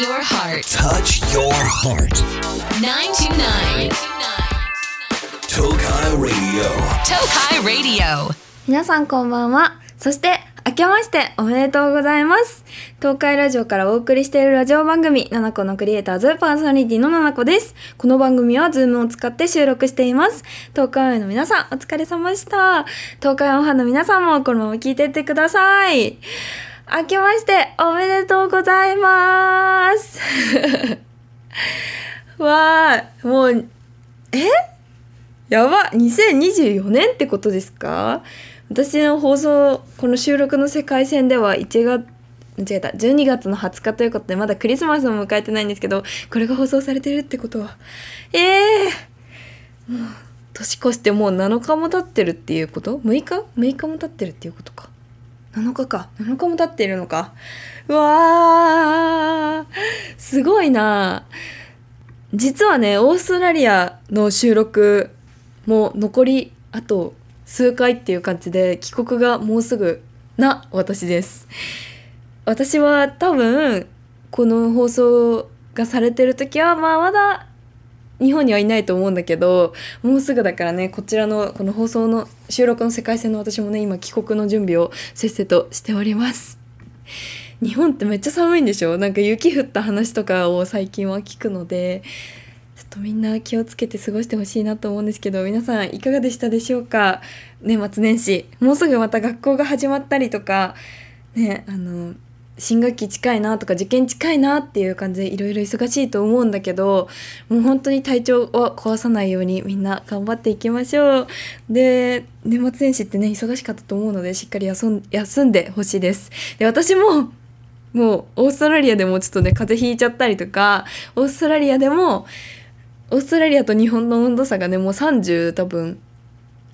your heart. Touch your heart. 929. Tokai Radio. Tokai Radio. 皆さんこんばんは。そして、明けましておめでとうございます。東海ラジオからお送りしているラジオ番組、ナナコのクリエイターズパーソナリティのナナコです。この番組は Zoom を使って収録しています。東海オンの皆さん、お疲れ様でした。東海オンファンの皆さんもこのまま聞いていってください。明けましておめでとうございます。わー、もう、え？やば2024年ってことですか？私の放送この収録の世界線では1月間違えた12月の20日ということでまだクリスマスも迎えてないんですけどこれが放送されてるってことはええもう年越してもう7日も経ってるっていうこと ?6 日 ?6 日も経ってるっていうことか7日か。7日も経っているのか。うわー。すごいな。実はねオーストラリアの収録も残りあと数回っていう感じで帰国がもうすぐな私です。私は多分この放送がされてる時はまあまだ日本にはいないと思うんだけどもうすぐだからねこちらのこの放送の収録の世界線の私もね今帰国の準備をせっせとしております。日本ってめっちゃ寒いんでしょ？なんか雪降った話とかを最近は聞くのでちょっとみんな気をつけて過ごしてほしいなと思うんですけど皆さんいかがでしたでしょうか？年末年始。もうすぐまた学校が始まったりとかねあの新学期近いなとか受験近いなっていう感じでいろいろ忙しいと思うんだけどもう本当に体調を壊さないようにみんな頑張っていきましょう。で年末年始ってね忙しかったと思うのでしっかり休ん休んでほしいです。で私ももうオーストラリアでもちょっとね風邪ひいちゃったりとかオーストラリアでもオーストラリアと日本の温度差がねもう30多分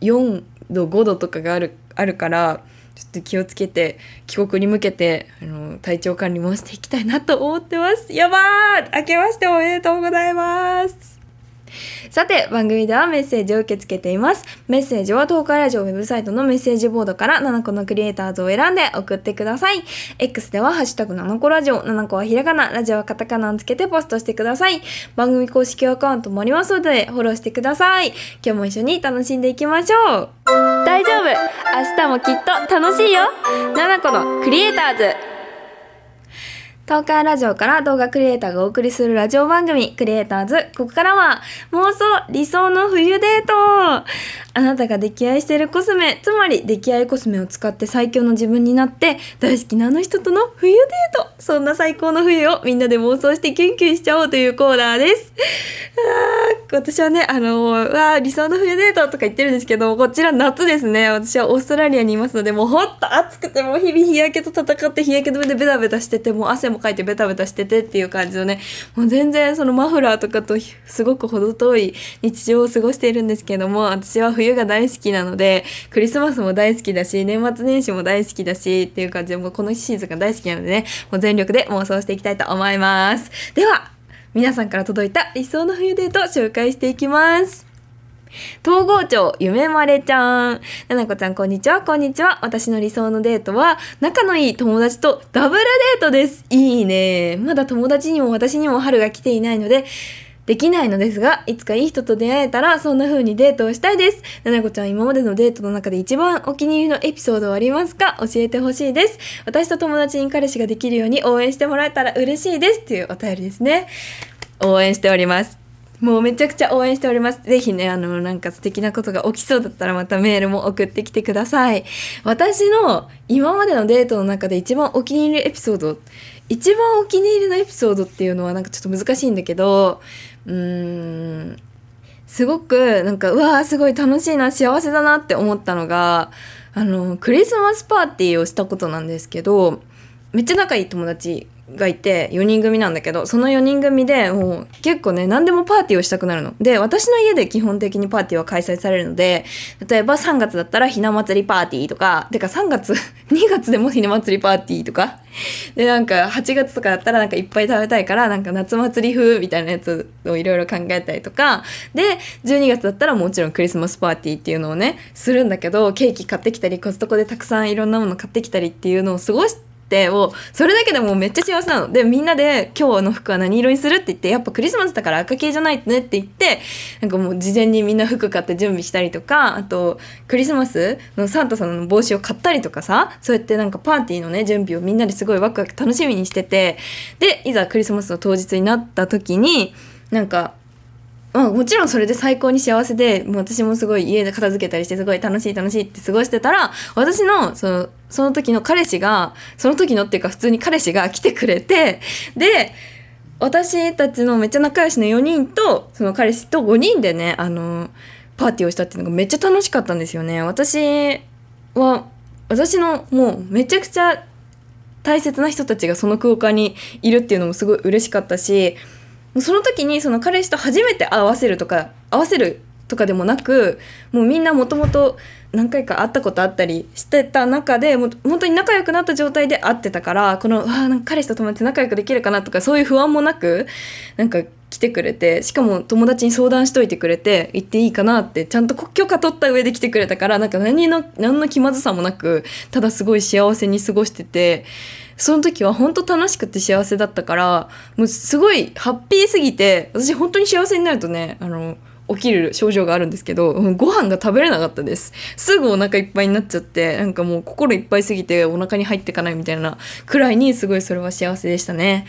4度5度とかがあるあるからちょっと気をつけて帰国に向けてあの体調管理もしていきたいなと思ってます。やばー明けましておめでとうございます。さて番組ではメッセージを受け付けています。メッセージは東海ラジオウェブサイトのメッセージボードから7個のクリエイターズを選んで送ってください。X ではハッシュタグ7個ラジオ7個はひらがなラジオはカタカナをつけてポストしてください。番組公式アカウントもありますのでフォローしてください。今日も一緒に楽しんでいきましょう。大丈夫。明日もきっと楽しいよ。7個のクリエイターズ。東海ラジオから動画クリエイターがお送りするラジオ番組クリエイターズここからは妄想理想の冬デート。あなたが溺愛しているコスメつまり溺愛コスメを使って最強の自分になって大好きなあの人との冬デート。そんな最高の冬をみんなで妄想してキュンキュンしちゃおうというコーナーです。あー私はねあのうわ理想の冬デートとか言ってるんですけどこちら夏ですね。私はオーストラリアにいますのでもうほんと暑くてもう日々日焼けと戦って日焼け止めでベタベタしててもう汗もかいてベタベタしててっていう感じのねもう全然そのマフラーとかとすごく程遠い日常を過ごしているんですけども私は冬が大好きなのでクリスマスも大好きだし年末年始も大好きだしっていう感じでもうこのシーズンが大好きなのでねもう全力で妄想していきたいと思います。では皆さんから届いた理想の冬デート紹介していきます。東郷町ゆめまれちゃん。ななこちゃんこんにちは、こんにちは。私の理想のデートは、仲のいい友達とダブルデートです。いいね。まだ友達にも私にも春が来ていないので、できないのですが、いつかいい人と出会えたら、そんな風にデートをしたいです。ななこちゃん、今までのデートの中で一番お気に入りのエピソードはありますか？教えてほしいです。私と友達に彼氏ができるように応援してもらえたら嬉しいです。っていうお便りですね。応援しております。もうめちゃくちゃ応援しております。ぜひね、あの、なんか素敵なことが起きそうだったらまたメールも送ってきてください。私の今までのデートの中で一番お気に入りエピソード、一番お気に入りのエピソードっていうのはなんかちょっと難しいんだけど、うーん、すごくなんか、うわーすごい楽しいな、幸せだなって思ったのが、あの、クリスマスパーティーをしたことなんですけど、めっちゃ仲いい友達がいて4人組なんだけどその4人組でもう結構ね何でもパーティーをしたくなるの。で私の家で基本的にパーティーは開催されるので例えば3月だったらひな祭りパーティーとかてか3月 2月でもひな祭りパーティーとかでなんか8月とかだったらなんかいっぱい食べたいからなんか夏祭り風みたいなやつをいろいろ考えたりとかで12月だったらもちろんクリスマスパーティーっていうのをねするんだけどケーキ買ってきたりコストコでたくさんいろんなもの買ってきたりっていうのを過ごしてってもうそれだけでもめっちゃ幸せなのでみんなで今日の服は何色にする？って言ってやっぱクリスマスだから赤系じゃない？とねって言ってなんかもう事前にみんな服買って準備したりとかあとクリスマスのサンタさんの帽子を買ったりとかさそうやってなんかパーティーのね準備をみんなですごいワクワク楽しみにしててでいざクリスマスの当日になった時になんかまあ、もちろんそれで最高に幸せでもう私もすごい家で片付けたりしてすごい楽しい楽しいって過ごしてたら私のそのその時の彼氏がその時のっていうか普通に彼氏が来てくれてで私たちのめっちゃ仲良しの4人とその彼氏と5人でねあのパーティーをしたっていうのがめっちゃ楽しかったんですよね。私は私のもうめちゃくちゃ大切な人たちがその空間にいるっていうのもすごい嬉しかったしその時にその彼氏と初めて会わせるとか合わせるとかでもなくもうみんなもともと何回か会ったことあったりしてた中でもう本当に仲良くなった状態で会ってたからこのあなんか彼氏と友達仲良くできるかなとかそういう不安もなくなんか来てくれてしかも友達に相談しといてくれて行っていいかなってちゃんと許可取った上で来てくれたからなんか何の何の気まずさもなくただすごい幸せに過ごしててその時は本当楽しくて幸せだったからもうすごいハッピーすぎて私本当に幸せになるとねあの起きる症状があるんですけどご飯が食べれなかったです。すぐお腹いっぱいになっちゃってなんかもう心いっぱいすぎてお腹に入ってかないみたいなくらいにすごいそれは幸せでしたね。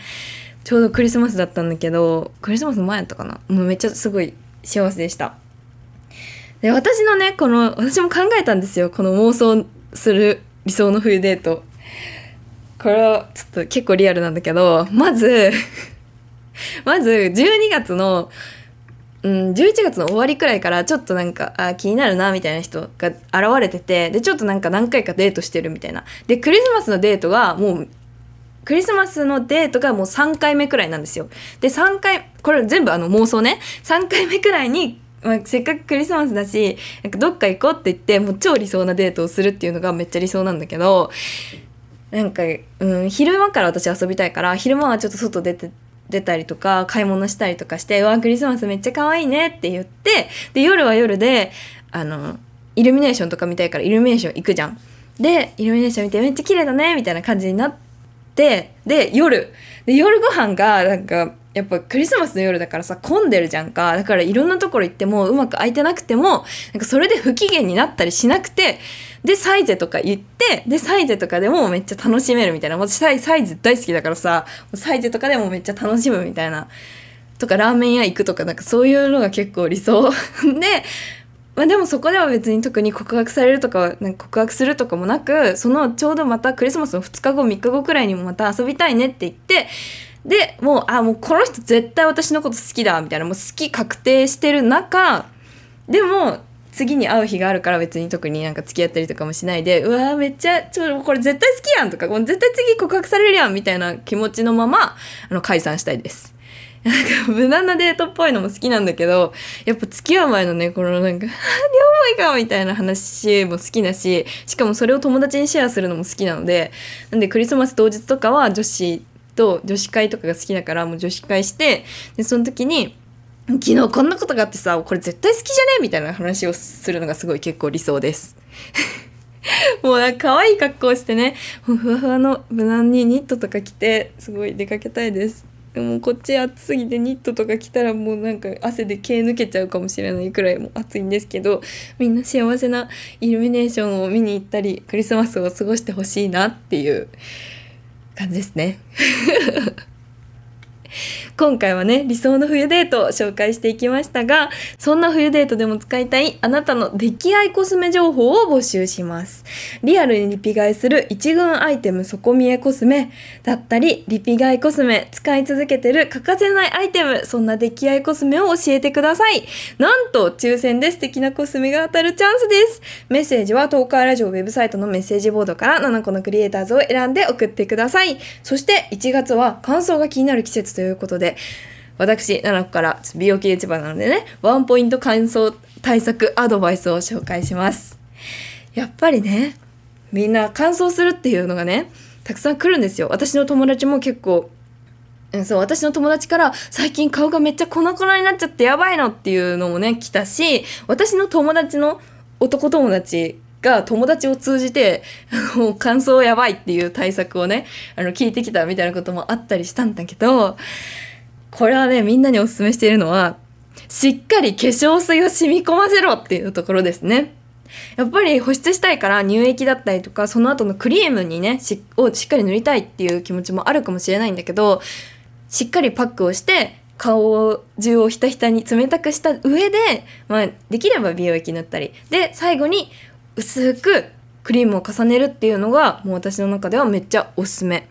ちょうどクリスマスだったんだけどクリスマス前やったかな？もうめっちゃすごい幸せでした。で私のねこの私も考えたんですよ。この妄想する理想の冬デート。これはちょっと結構リアルなんだけどまず まず12月のうん、11月の終わりくらいからちょっとなんかあ気になるなみたいな人が現れててでちょっとなんか何回かデートしてるみたいな。でクリスマスのデートがもうクリスマスのデートがもう3回目くらいなんですよで3回これ全部あの妄想ね3回目くらいに、まあ、せっかくクリスマスだしなんかどっか行こうって言ってもう超理想なデートをするっていうのがめっちゃ理想なんだけどなんか、うん、昼間から私遊びたいから昼間はちょっと外出て出たりとか買い物したりとかして「うわクリスマスめっちゃ可愛いね」って言ってで夜は夜であのイルミネーションとか見たいからイルミネーション行くじゃん。でイルミネーション見てめっちゃ綺麗だねみたいな感じになってで夜。で夜ご飯がなんかやっぱクリスマスの夜だからさ混んでるじゃんか。だからいろんなところ行ってもうまく空いてなくてもなんかそれで不機嫌になったりしなくてでサイゼとか行ってでサイゼとかでもめっちゃ楽しめるみたいな。私サイサイズ大好きだからさサイゼとかでもめっちゃ楽しむみたいな。とかラーメン屋行くとかなんかそういうのが結構理想。でまあ、でもそこでは別に特に告白されるとかなんか告白するとかもなくそのちょうどまたクリスマスの2日後3日後くらいにもまた遊びたいねって言ってでもうあもうこの人絶対私のこと好きだみたいなもう好き確定してる中でも次に会う日があるから別に特になんか付き合ったりとかもしないでうわーめっちゃちょこれ絶対好きやんとかもう絶対次告白されるやんみたいな気持ちのままあの解散したいです。なんか無難なデートっぽいのも好きなんだけどやっぱ付き合う前のねこのなんか「両思いか」みたいな話も好きだししかもそれを友達にシェアするのも好きなのでなんでクリスマス当日とかは女子と女子会とかが好きだからもう女子会してでその時に昨日こんなことがあってさこれ絶対好きじゃね？みたいな話をするのがすごい結構理想です。もうなんか可愛い格好してねふわふわの無難にニットとか着てすごい出かけたいです。でもこっち暑すぎてニットとか着たらもうなんか汗で毛抜けちゃうかもしれないくらいも暑いんですけどみんな幸せなイルミネーションを見に行ったりクリスマスを過ごしてほしいなっていう感じですね。今回はね理想の冬デートを紹介していきましたがそんな冬デートでも使いたいあなたの溺愛コスメ情報を募集します。リアルにリピ買いする一軍アイテム底見えコスメだったりリピ買いコスメ使い続けてる欠かせないアイテムそんな溺愛コスメを教えてください。なんと抽選で素敵なコスメが当たるチャンスです。メッセージは東海ラジオウェブサイトのメッセージボードから7個のクリエイターズを選んで送ってください。そして1月は乾燥が気になる季節とということで私7個から美容系市場なのでねワンポイント乾燥対策アドバイスを紹介します。やっぱりねみんな乾燥するっていうのがねたくさん来るんですよ。私の友達も結構うんそう私の友達から最近顔がめっちゃ粉々になっちゃってやばいのっていうのもね来たし私の友達の男友達が友達を通じて もう感想やばいっていう対策をねあの聞いてきたみたいなこともあったりしたんだけどこれはねみんなにおすすめしているのはしっかり化粧水を染み込ませろっていうところですね。やっぱり保湿したいから乳液だったりとかその後のクリームにねしをしっかり塗りたいっていう気持ちもあるかもしれないんだけどしっかりパックをして顔中をひたひたに冷たくした上で、まあ、できれば美容液塗ったりで最後に薄くクリームを重ねるっていうのがもう私の中ではめっちゃおすすめ。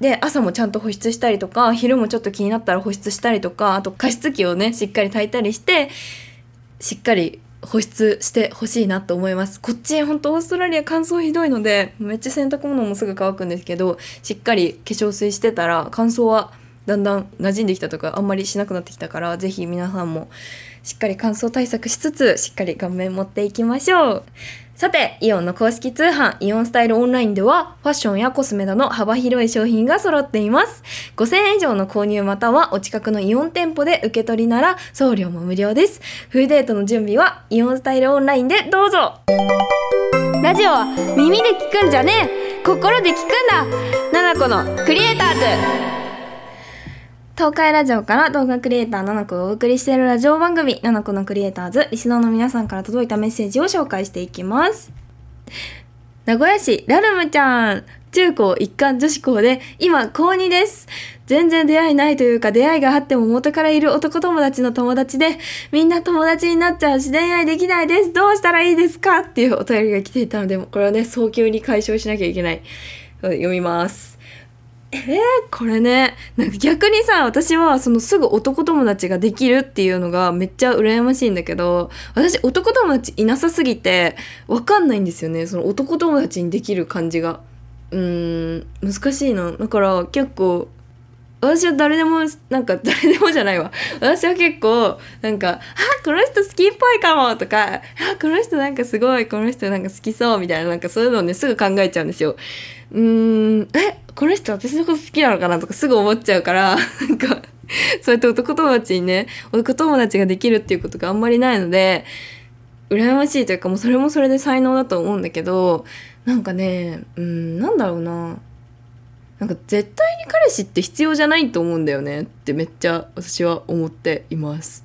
で朝もちゃんと保湿したりとか昼もちょっと気になったら保湿したりとかあと加湿器をねしっかり炊いたりしてしっかり保湿してほしいなと思いますこっち本当オーストラリア乾燥ひどいのでめっちゃ洗濯物もすぐ乾くんですけどしっかり化粧水してたら乾燥はだんだん馴染んできたとかあんまりしなくなってきたから是非皆さんもしっかり乾燥対策しつつしっかり顔面持っていきましょう。さて、イオンの公式通販、イオンスタイルオンラインでは、ファッションやコスメなど幅広い商品が揃っています。5000円以上の購入または、お近くのイオン店舗で受け取りなら、送料も無料です。フルデートの準備は、イオンスタイルオンラインでどうぞ。ラジオは耳で聞くんじゃねえ。心で聞くんだ。ナナコのクリエイターズ。東海ラジオから動画クリエイターななこがお送りしているラジオ番組「ななこのクリエイターズ」リスナーの皆さんから届いたメッセージを紹介していきます。名古屋市ラルムちゃん中高一貫女子校で今高2です。全然出会いないというか出会いがあっても元からいる男友達の友達でみんな友達になっちゃうし恋愛できないです。どうしたらいいですかっていうお便りが来ていたのでこれはね早急に解消しなきゃいけない。読みます。えー、これね。なんか逆にさ私はそのすぐ男友達ができるっていうのがめっちゃ羨ましいんだけど私男友達いなさすぎてわかんないんですよね。その男友達にできる感じが。うん難しいな。だから結構私は誰でもなんか誰でもじゃないわ。私は結構なんか「あこの人好きっぽいかも」とか「あこの人なんかすごいこの人なんか好きそう」みたいななんかそういうのをねすぐ考えちゃうんですよ。うーんえこの人私のこと好きなのかなとかすぐ思っちゃうからなんかそうやって男友達にね男友達ができるっていうことがあんまりないので羨ましいというかもうそれもそれで才能だと思うんだけどなんかねうんなんだろうななんか絶対に彼氏って必要じゃないと思うんだよねってめっちゃ私は思っています。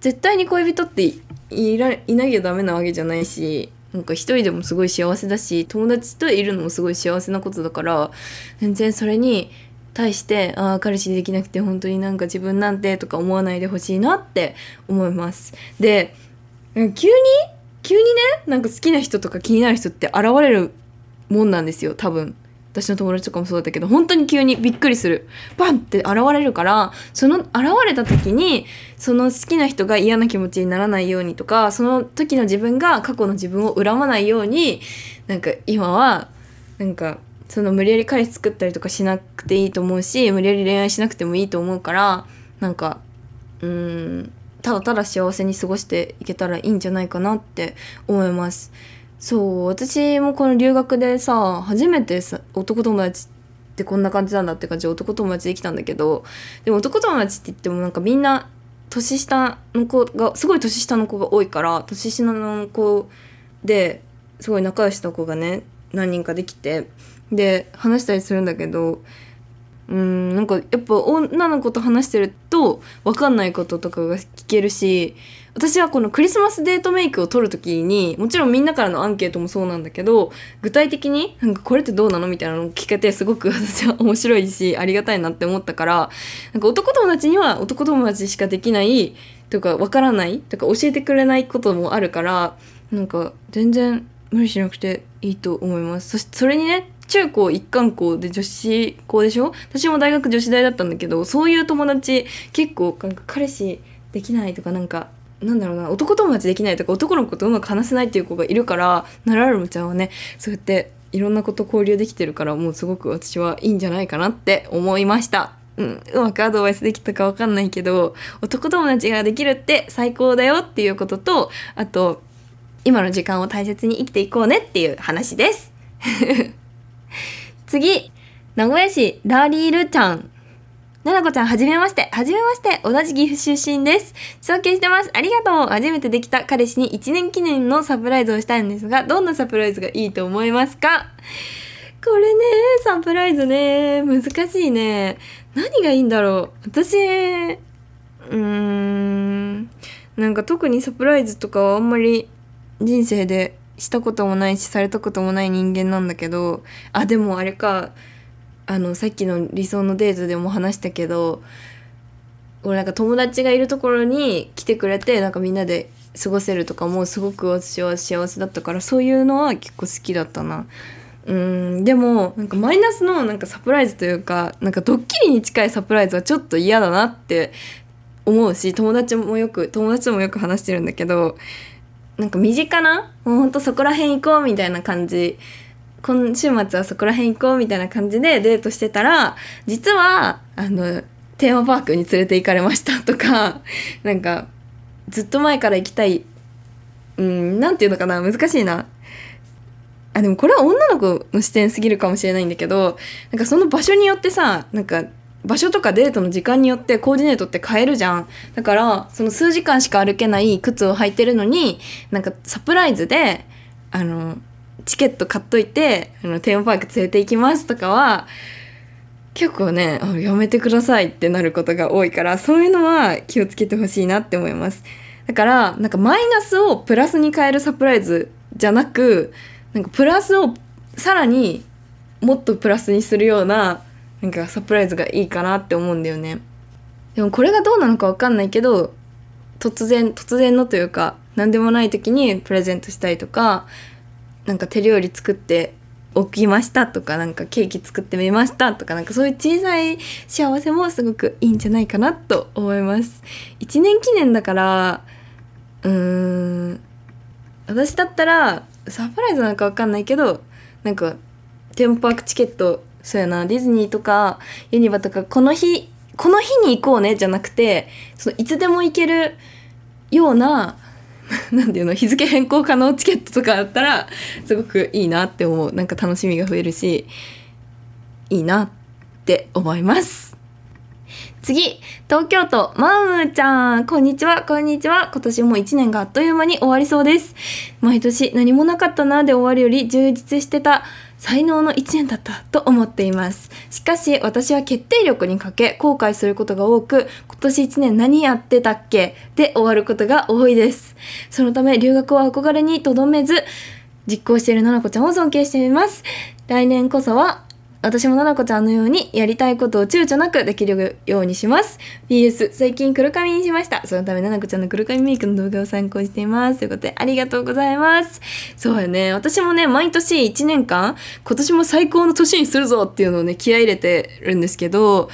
絶対に恋人っていらいなきゃダメなわけじゃないしなんか一人でもすごい幸せだし友達といるのもすごい幸せなことだから全然それに対してああ彼氏できなくて本当になんか自分なんてとか思わないでほしいなって思います。で急に？急にね？なんか好きな人とか気になる人って現れるもんなんですよ多分。私の友達とかもそうだったけど本当に急にびっくりするバンって現れるからその現れた時にその好きな人が嫌な気持ちにならないようにとかその時の自分が過去の自分を恨まないようになんか今はなんかその無理やり彼氏作ったりとかしなくていいと思うし無理やり恋愛しなくてもいいと思うからなんかうんただただ幸せに過ごしていけたらいいんじゃないかなって思います。そう私もこの留学でさ初めてさ男友達ってこんな感じなんだって感じで男友達できたんだけどでも男友達って言ってもなんかみんな年下の子がすごい年下の子が多いから年下の子ですごい仲良しの子がね何人かできてで話したりするんだけどうんなんかやっぱ女の子と話してると分かんないこととかが聞けるし私はこのクリスマスデートメイクを取る時にもちろんみんなからのアンケートもそうなんだけど具体的になんかこれってどうなのみたいなのを聞けてすごく私は面白いしありがたいなって思ったからなんか男友達には男友達しかできないとか分からないとか教えてくれないこともあるからなんか全然無理しなくていいと思います。そしそれにね中高一貫校で女子校でしょ？私も大学女子大だったんだけどそういう友達結構なんか彼氏できないとかなんかなんだろうな男友達できないとか男の子とうまく話せないっていう子がいるからナラルムちゃんはねそうやっていろんなこと交流できてるからもうすごく私はいいんじゃないかなって思いました。うん、うまくアドバイスできたかわかんないけど男友達ができるって最高だよっていうこととあと今の時間を大切に生きていこうねっていう話です 次名古屋市ラリールちゃんななこちゃん、はじめまして。はじめまして。同じ岐阜出身です。尊敬してます。ありがとう。初めてできた彼氏に1年記念のサプライズをしたいんですが、どんなサプライズがいいと思いますか？これね、サプライズね、難しいね。何がいいんだろう。私、うーん、なんか特にサプライズとかはあんまり人生でしたこともないし、されたこともない人間なんだけど、あ、でもあれか、あのさっきの理想のデートでも話したけど俺なんか友達がいるところに来てくれてなんかみんなで過ごせるとかもすごく私は幸せだったからそういうのは結構好きだったな。うんでもなんかマイナスのなんかサプライズというかなんかドッキリに近いサプライズはちょっと嫌だなって思うし友達もよく友達ともよく話してるんだけどなんか身近なもうほんとそこら辺行こうみたいな感じ。今週末はそこら辺行こうみたいな感じでデートしてたら実はあのテーマパークに連れて行かれましたとか なんかずっと前から行きたいうんなんていうのかな難しいな。あでもこれは女の子の視点すぎるかもしれないんだけどなんかその場所によってさなんか場所とかデートの時間によってコーディネートって変えるじゃん。だからその数時間しか歩けない靴を履いてるのになんかサプライズであのチケット買っといてあのテーマパーク連れて行きますとかは結構ねやめてくださいってなることが多いからそういうのは気をつけてほしいなって思います。だからなんかマイナスをプラスに変えるサプライズじゃなくなんかプラスをさらにもっとプラスにするようななんかサプライズがいいかなって思うんだよね。でもこれがどうなのかわかんないけど突然突然のというか何でもない時にプレゼントしたりとかなんか手料理作っておきましたとかなんかケーキ作ってみましたとかなんかそういう小さい幸せもすごくいいんじゃないかなと思います。1年記念だからうーん私だったらサプライズなんかわかんないけどなんかテーマパークチケットそうやな。ディズニーとかユニバとかこの日この日に行こうねじゃなくてそのいつでも行けるような なんていうの日付変更可能チケットとかあったらすごくいいなって思う。なんか楽しみが増えるしいいなって思います。次東京都マウムちゃん。こんにちはこんにちは。今年も1年があっという間に終わりそうです。毎年何もなかったなで終わるより充実してた。才能の1年だったと思っています。しかし私は決定力に欠け後悔することが多く今年1年何やってたっけ？で終わることが多いです。そのため留学は憧れにとどめず実行しているななこちゃんを尊敬しています。来年こそは私もななこちゃんのようにやりたいことを躊躇なくできるようにします。PS、最近黒髪にしました。そのためななこちゃんの黒髪メイクの動画を参考にしています。ということで、ありがとうございます。そうやね。私もね、毎年1年間、今年も最高の年にするぞっていうのをね、気合い入れてるんですけど、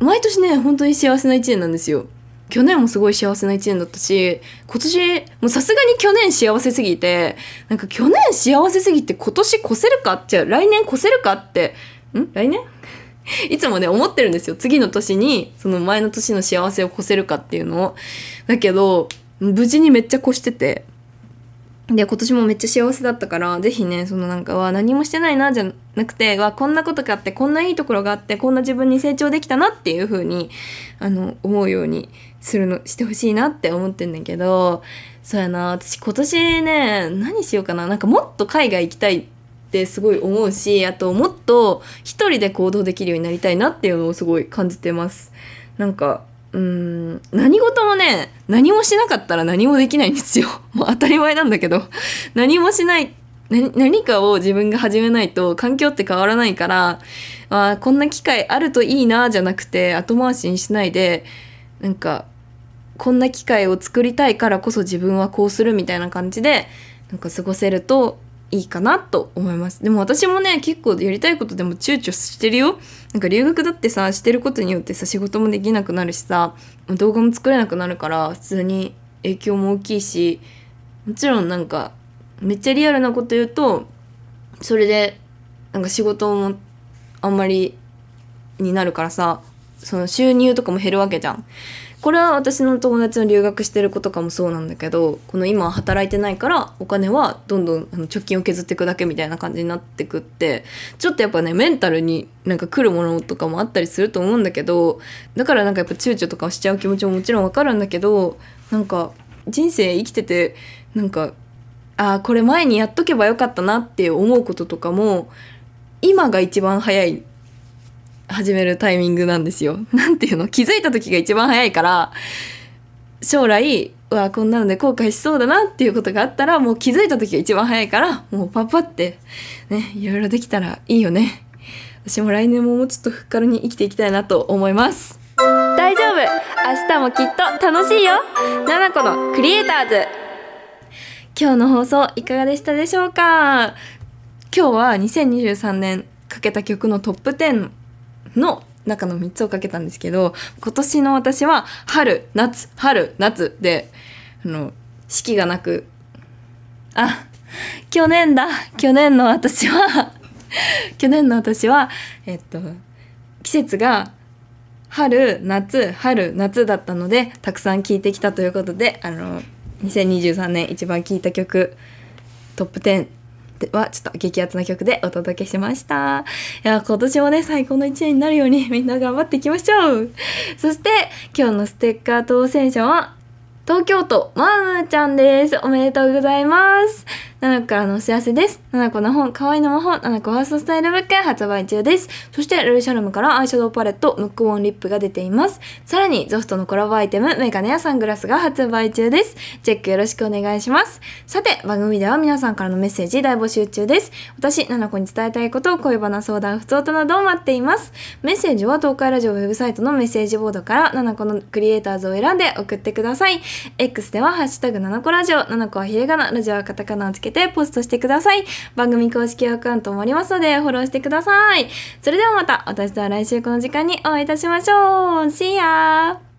毎年ね、本当に幸せな1年なんですよ。去年もすごい幸せな1年だったし今年もうさすがに去年幸せすぎてなんか去年幸せすぎて今年越せるかじゃあ来年越せるかってん？来年？いつもね思ってるんですよ。次の年にその前の年の幸せを越せるかっていうのを。だけど無事にめっちゃ越しててで今年もめっちゃ幸せだったからぜひねそのなんかは何もしてないなじゃなくてわこんなことがあってこんないいところがあってこんな自分に成長できたなっていう風にあの思うようにするのしてほしいなって思ってんだけどそうやな私今年ね何しようかななんかもっと海外行きたいってすごい思うしあともっと一人で行動できるようになりたいなっていうのをすごい感じてます。なんかうーん何事もね何もしなかったら何もできないんですよ。もう当たり前なんだけど。何もしない何何かを自分が始めないと環境って変わらないからあこんな機会あるといいなじゃなくて後回しにしないでなんかこんな機会を作りたいからこそ自分はこうするみたいな感じでなんか過ごせるといいかなと思いますでも私もね結構やりたいことでも躊躇してるよなんか留学だってさしてることによってさ仕事もできなくなるしさ動画も作れなくなるから普通に影響も大きいしもちろんなんかめっちゃリアルなこと言うとそれでなんか仕事もあんまりになるからさその収入とかも減るわけじゃん。これは私の友達の留学してる子とかもそうなんだけどこの今働いてないからお金はどんどんあの貯金を削っていくだけみたいな感じになってくってちょっとやっぱねメンタルになんか来るものとかもあったりすると思うんだけどだからなんかやっぱ躊躇とかしちゃう気持ちももちろんわかるんだけどなんか人生生きててなんかああこれ前にやっとけばよかったなって思うこととかも今が一番早い始めるタイミングなんですよ。なんていうの？気づいた時が一番早いから将来うわこんなので後悔しそうだなっていうことがあったらもう気づいた時が一番早いからもうパッパってねいろいろできたらいいよね。私も来年ももうちょっとふっかるに生きていきたいなと思います。大丈夫明日もきっと楽しいよななこのクリエイターズ今日の放送いかがでしたでしょうか？今日は2023年かけた曲のトップ10の中の3つをかけたんですけど今年の私は春夏春夏であの四季がなくあ去年だ。去年の私は 去年の私はえっと季節が春夏春夏だったのでたくさん聴いてきたということであの2023年一番聴いた曲トップ10ではちょっと激アツな曲でお届けしました。いや、今年もね、最高の一年になるようにみんな頑張っていきましょう。そして、今日のステッカー当選者は、東京都マームちゃんです。おめでとうございます。ナナコからのお知らせです。ナナコの本、可愛いの魔法、ナナコファーストスタイルブック発売中です。そして、ルルシャルムからアイシャドウパレット、ムックウォンリップが出ています。さらに、ゾフトのコラボアイテム、メガネやサングラスが発売中です。チェックよろしくお願いします。さて、番組では皆さんからのメッセージ大募集中です。私、ナナコに伝えたいことを恋バナ相談、不通となどを待っています。メッセージは東海ラジオウェブサイトのメッセージボードから、ナナコのクリエイターズを選んで送ってください。X では、ハッシュタグ7個ラジオ、7個はひれがな、ラジオはカタカナをつけてポストしてください。番組公式アカウントもありますので、フォローしてください。それではまた、私とは来週この時間にお会いいたしましょう。See ya!